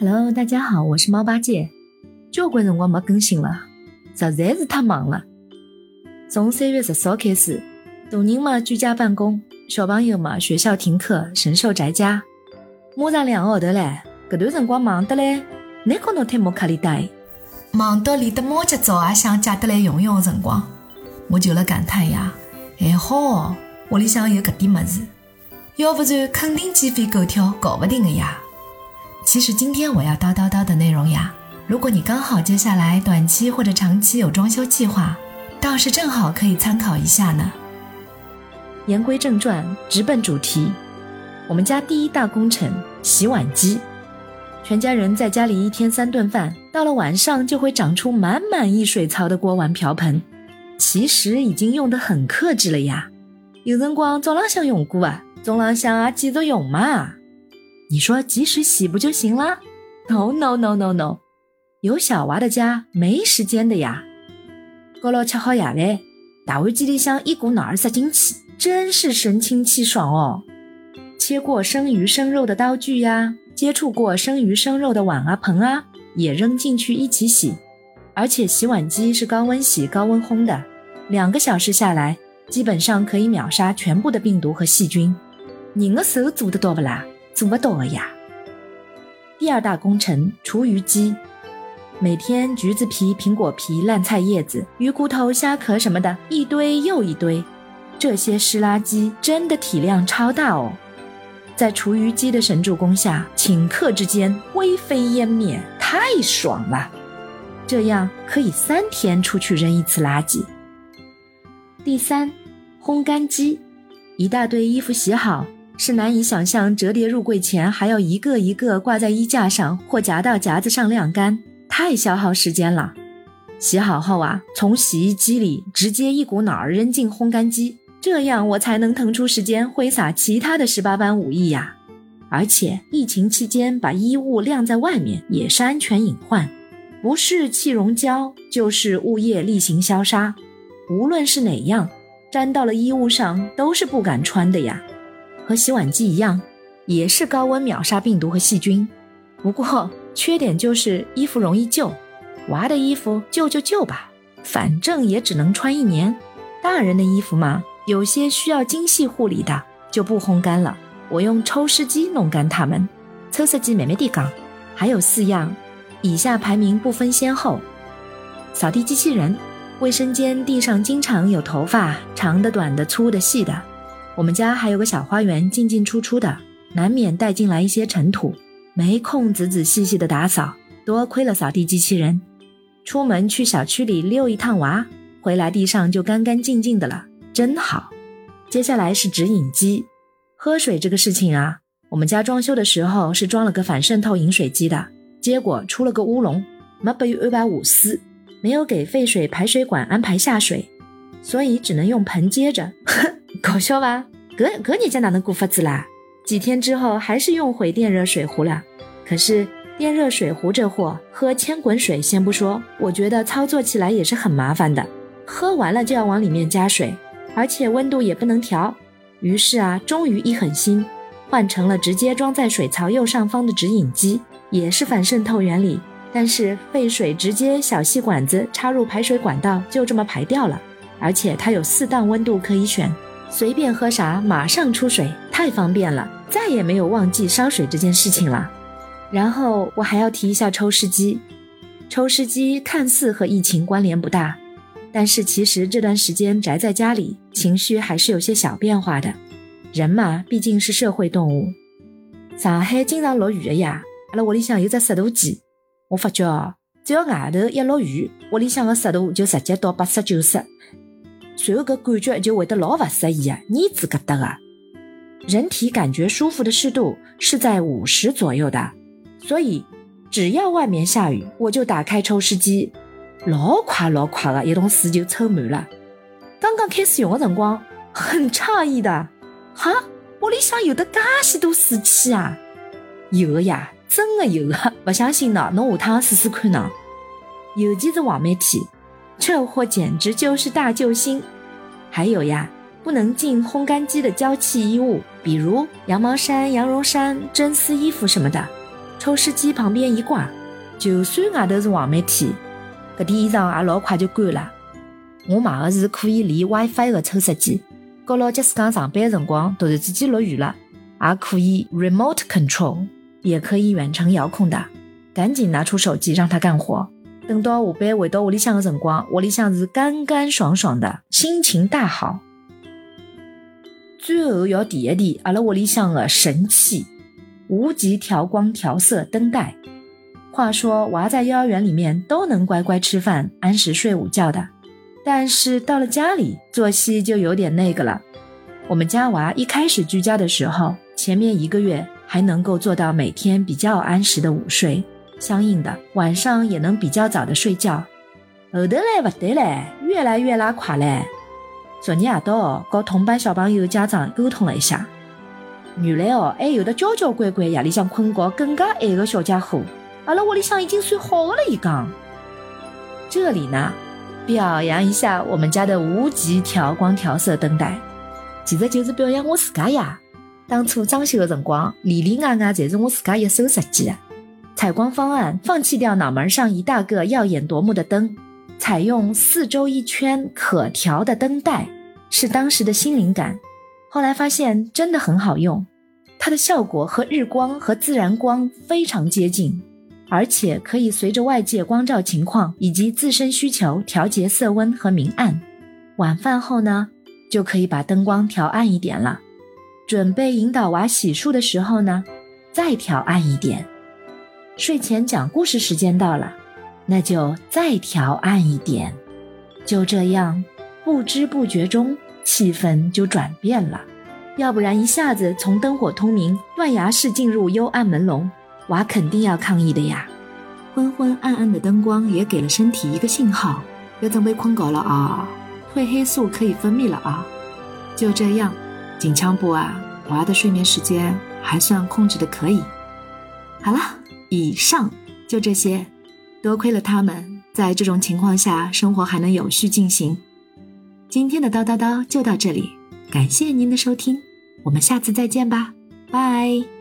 Hello，大家好，我是猫八戒。交关辰光没更新了，实在是太忙了。从三月十四号开始，大人嘛居家办公，小朋友嘛学校停课，神兽宅家。马上两个号头嘞，搿段辰光忙得嘞，难搞侬太莫卡里呆，忙到连得猫脚爪也想借得来用用的辰光，我就辣感叹呀，还好屋里向有搿点物事，要不然肯定鸡飞狗跳，搞不定的呀。其实今天我要叨叨叨的内容呀，如果你刚好接下来短期或者长期有装修计划，倒是正好可以参考一下呢。言归正传，直奔主题。我们家第一大工程——洗碗机，全家人在家里一天三顿饭，到了晚上就会长出满满一水槽的锅碗瓢盆。其实已经用得很克制了呀，有辰光早浪向用过啊，中浪向啊继续用嘛。你说及时洗不就行了？No No No No No，有小娃的家没时间的呀。高老吃好夜饭，打碗机里向一股脑儿塞进去，真是神清气爽哦。切过生鱼生肉的刀具呀，接触过生鱼生肉的碗啊盆啊，也扔进去一起洗。而且洗碗机是高温洗高温烘的，两个小时下来，基本上可以秒杀全部的病毒和细菌。人的手做得到不啦？做不到的呀。第二大工程厨余机，每天橘子皮、苹果皮、烂菜叶子、鱼骨头、虾壳什么的，一堆又一堆。这些湿垃圾真的体量超大哦。在厨余机的神助攻下，顷刻之间灰飞烟灭，太爽了！这样可以三天出去扔一次垃圾。第三，烘干机，一大堆衣服洗好。是难以想象，折叠入柜前还要一个一个挂在衣架上或夹到夹子上晾干，太消耗时间了。洗好后啊，从洗衣机里直接一股脑儿扔进烘干机，这样我才能腾出时间挥洒其他的十八般武艺呀。而且疫情期间把衣物晾在外面也是安全隐患，不是气溶胶就是物业例行消杀，无论是哪样，粘到了衣物上都是不敢穿的呀。和洗碗机一样，也是高温秒杀病毒和细菌。不过缺点就是衣服容易旧，娃的衣服旧就旧吧，反正也只能穿一年。大人的衣服嘛，有些需要精细护理的，就不烘干了。我用抽湿机弄干它们。抽湿机美美地讲。还有四样，以下排名不分先后：扫地机器人，卫生间地上经常有头发，长的、短的、粗的、细的。我们家还有个小花园，进进出出的，难免带进来一些尘土，没空仔仔细细的打扫，多亏了扫地机器人。出门去小区里遛一趟娃，回来地上就干干净净的了，真好。接下来是直饮机，喝水这个事情啊，我们家装修的时候是装了个反渗透饮水机的，结果出了个乌龙，没拨有安排下水，没有给废水排水管安排下水，所以只能用盆接着。搞笑吧？隔隔你家哪能过法子啦？几天之后还是用回电热水壶了。可是电热水壶这货，喝千滚水先不说，我觉得操作起来也是很麻烦的。喝完了就要往里面加水，而且温度也不能调。于是啊，终于一狠心，换成了直接装在水槽右上方的直饮机，也是反渗透原理，但是废水直接小细管子插入排水管道，就这么排掉了。而且它有四档温度可以选。随便喝啥，马上出水，太方便了，再也没有忘记烧水这件事情了。然后我还要提一下抽湿机，抽湿机看似和疫情关联不大，但是其实这段时间宅在家里，情绪还是有些小变化的。人嘛，毕竟是社会动物。上海经常落雨的呀，阿拉屋里向有只湿度计，我发觉哦，只要外头一落雨，屋里向的湿度就直接到八十九十。随后搿感觉就会得老勿适意啊，腻子疙瘩个。人体感觉舒服的湿度是在五十左右的，所以只要外面下雨，我就打开抽湿机，老快老快的一桶水就抽满了。刚刚开始用的辰光，很诧异的，哈，屋里向有的介许多水汽啊！有的呀，真的有的，不相信呢，侬下趟试试看呢。尤其是黄梅天。这货简直就是大救星！还有呀，不能进烘干机的娇气衣物，比如羊毛衫、羊绒衫、真丝衣服什么的，抽湿机旁边一挂，就算外头是黄梅天，搿点衣裳也老快就干了。我买的是可以连 WiFi 的抽湿机，和老杰斯讲上班辰光突然之间落雨了，也可以 remote control，也可以远程遥控的。赶紧拿出手机让他干活。等到下班回到屋里向的辰光，屋里向是干干爽爽的，心情大好。最后要提一提阿拉屋里向的神器——无极调光调色灯带。话说娃在幼儿园里面都能乖乖吃饭、按时睡午觉的，但是到了家里作息就有点那个了。我们家娃一开始居家的时候，前面一个月还能够做到每天比较按时的午睡，相应的晚上也能比较早的睡觉。后头来不得嘞，越来越拉垮嘞。昨日夜到，和同班小朋友家长沟通了一下，原来哦，还有的交交关关夜里向困觉更加晚的小家伙，阿拉屋里向已经算好的了。一讲，这里呢，表扬一下我们家的无极调光调色灯带，其实就是表扬我自家呀。当初装修的辰光，里里外外侪是我自家一手设计的，采光方案放弃掉脑门上一大个耀眼夺目的灯。采用四周一圈可调的灯带，是当时的新灵感。后来发现真的很好用，它的效果和日光和自然光非常接近，而且可以随着外界光照情况以及自身需求调节色温和明暗。晚饭后呢，就可以把灯光调暗一点了。准备引导娃洗漱的时候呢，再调暗一点。睡前讲故事时间到了。那就再调暗一点，就这样，不知不觉中气氛就转变了。要不然一下子从灯火通明、断崖式进入幽暗朦胧，娃肯定要抗议的呀。昏昏暗暗的灯光也给了身体一个信号，要准备困觉了啊，褪黑素可以分泌了啊。就这样，紧枪部啊，娃的睡眠时间还算控制的可以。好了，以上就这些。多亏了他们，在这种情况下，生活还能有序进行。今天的叨叨叨就到这里，感谢您的收听，我们下次再见吧，拜。